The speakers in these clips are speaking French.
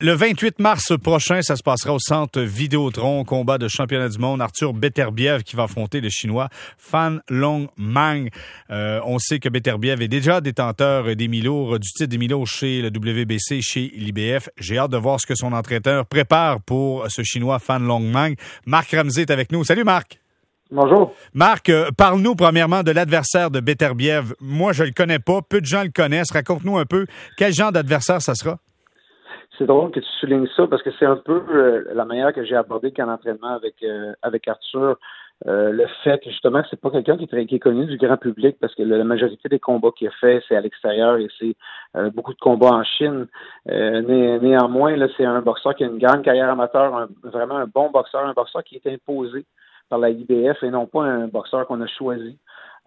Le 28 mars prochain, ça se passera au centre Vidéotron, combat de championnat du monde. Arthur Beterbiev qui va affronter le chinois Fan Long Mang. Euh, on sait que Beterbiev est déjà détenteur des Milours, du titre des Milours chez le WBC, chez l'IBF. J'ai hâte de voir ce que son entraîneur prépare pour ce chinois Fan Long Mang. Marc Ramsey est avec nous. Salut Marc. Bonjour. Marc, euh, parle-nous premièrement de l'adversaire de Beterbiev. Moi, je le connais pas. Peu de gens le connaissent. Raconte-nous un peu quel genre d'adversaire ça sera. C'est drôle que tu soulignes ça parce que c'est un peu euh, la manière que j'ai abordé qu'en entraînement avec euh, avec Arthur. Euh, le fait que justement c'est pas quelqu'un qui, qui, est connu du grand public parce que la majorité des combats qu'il a fait c'est à l'extérieur et c'est beaucoup de combats en Chine. Né, néanmoins là c'est un boxeur qui a une grande carrière amateur, vraiment un bon boxeur, un boxeur qui est imposé par la IBF et non pas un boxeur qu'on a choisi.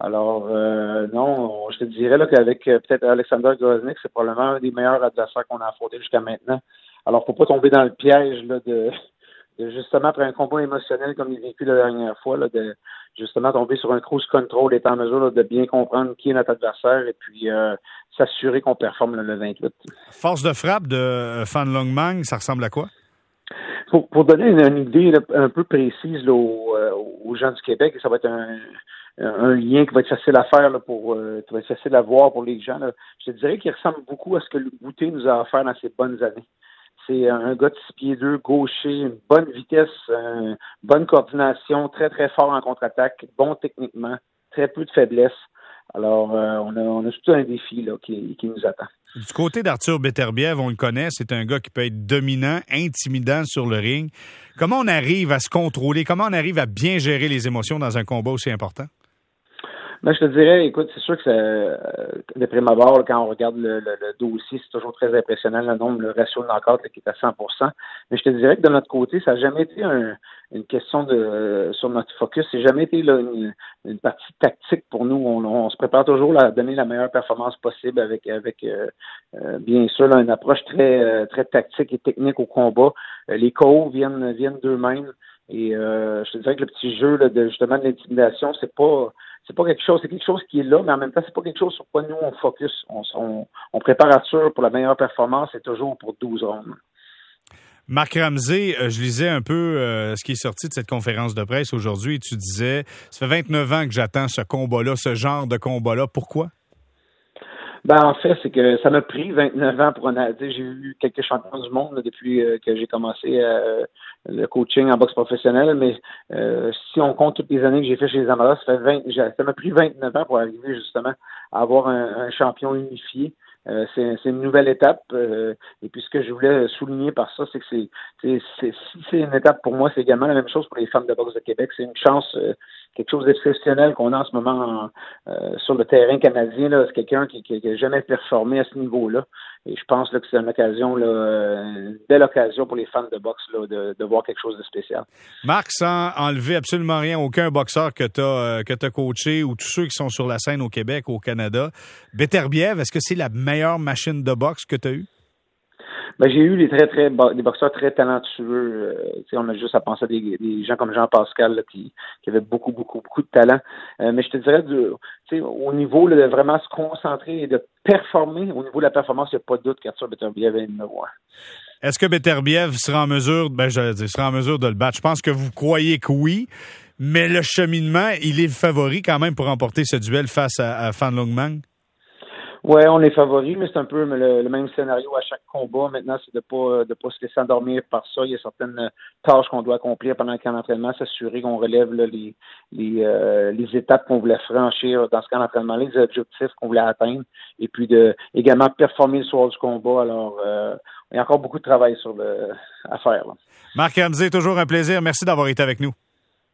Alors, euh, non, je te dirais là, qu'avec euh, peut-être Alexander Groznik, c'est probablement un des meilleurs adversaires qu'on a affronté jusqu'à maintenant. Alors, faut pas tomber dans le piège là, de, justement, après un combat émotionnel comme il a vécu la dernière fois, là, de justement tomber sur un cruise control, être en mesure de bien comprendre qui est notre adversaire et puis euh, s'assurer qu'on performe le 28. Force de frappe de Fan Longmang, ça ressemble à quoi? Pour, pour donner une, idée un peu précise aux, aux gens du Québec, ça va être un un lien qui va être facile à faire là, pour euh, qui va être facile à voir pour les gens. Là. Je te dirais qu'il ressemble beaucoup à ce que le goûter nous a offert dans ses bonnes années. C'est un gars de 6 pieds 2, gaucher, une bonne vitesse, une bonne coordination, très très fort en contre-attaque, bon techniquement, très peu de faiblesse. Alors, euh, on, a, un défi qui nous attend. Du côté d'Arthur Beterbiev, on le connaît, c'est un gars qui peut être dominant, intimidant sur le ring. Comment on arrive à se contrôler? Comment on arrive à bien gérer les émotions dans un combat aussi important? Ben, je te dirais, écoute, c'est sûr que euh, de prime abord, quand on regarde le, dossier, c'est toujours très impressionnant le nombre, le ratio de knock qui est à 100 Mais je te dirais que de notre côté, ça n'a jamais été une question de sur notre focus. C'est jamais été une, partie tactique pour nous. On, se prépare toujours à donner la meilleure performance possible avec avec euh, euh, bien sûr une approche très très tactique et technique au combat. les co viennent viennent d'eux-mêmes. Et je te dirais que le petit jeu là, de justement de l'intimidation, c'est pas c'est pas quelque chose, c'est quelque chose qui est là, mais en même temps, c'est pas quelque chose sur quoi nous on focus. On, prépare Arthur pour la meilleure performance et toujours pour 12 rondes. Marc Ramsey, euh, je lisais un peu euh, ce qui est sorti de cette conférence de presse aujourd'hui. Tu disais, ça fait 29 ans que j'attends ce combat-là, ce genre de combat-là. Pourquoi? Ben, en fait, c'est que ça m'a pris 29 ans pour en J'ai eu quelques champions du monde depuis euh, que j'ai commencé euh, le coaching en boxe professionnelle, mais euh, si on compte toutes les années que j'ai fait chez les 20, ça m'a pris 29 ans pour arriver justement à avoir un champion unifié. Euh, c'est une nouvelle étape. Euh, et puis ce que je voulais souligner par ça, c'est que c'est si c'est une étape pour moi, c'est également la même chose pour les femmes de boxe de Québec. C'est une chance, euh, quelque chose d'exceptionnel qu'on a en ce moment sur le terrain canadien. C'est quelqu'un qui n'a jamais performé à ce niveau-là. Et je pense là, que c'est une occasion, là, une belle occasion pour les fans de boxe là, de, de, voir quelque chose de spécial. Marc, sans enlever absolument rien, aucun boxeur que tu as, euh, coaché ou tous ceux qui sont sur la scène au Québec, au Canada, Beterbiev, est-ce que c'est la meilleure machine de boxe que tu as eue? Ben, j'ai eu des très très boxeurs très talentueux. Euh, on a juste à penser à des, gens comme Jean Pascal qui, qui avaient beaucoup beaucoup beaucoup de talent. Euh, mais je te dirais au niveau de vraiment se concentrer et de performer au niveau de la performance, il n'y a pas de doute qu'Arthur Beterbiev est numéro un. Est-ce que Beterbiev sera en mesure, ben dire, sera en mesure de le battre? Je pense que vous croyez que oui. Mais le cheminement, il est le favori quand même pour remporter ce duel face à, à Fan Longmang? Ouais, on est favori, mais c'est un peu le, même scénario à chaque combat. Maintenant, c'est de pas de pas se laisser endormir par ça. Il y a certaines tâches qu'on doit accomplir pendant le camp d'entraînement, s'assurer qu'on relève les les, euh, les étapes qu'on voulait franchir dans ce camp d'entraînement, les objectifs qu'on voulait atteindre, et puis de également performer le soir du combat. Alors, euh, il y a encore beaucoup de travail sur le à faire. Marc Ramsey, toujours un plaisir. Merci d'avoir été avec nous.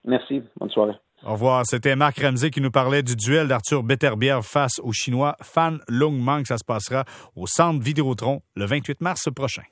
Merci. Bonne soirée. Au revoir. C'était Marc Ramsey qui nous parlait du duel d'Arthur Beterbiev face au Chinois Fan Longmang. Ça se passera au Centre Vidéotron le 28 mars prochain.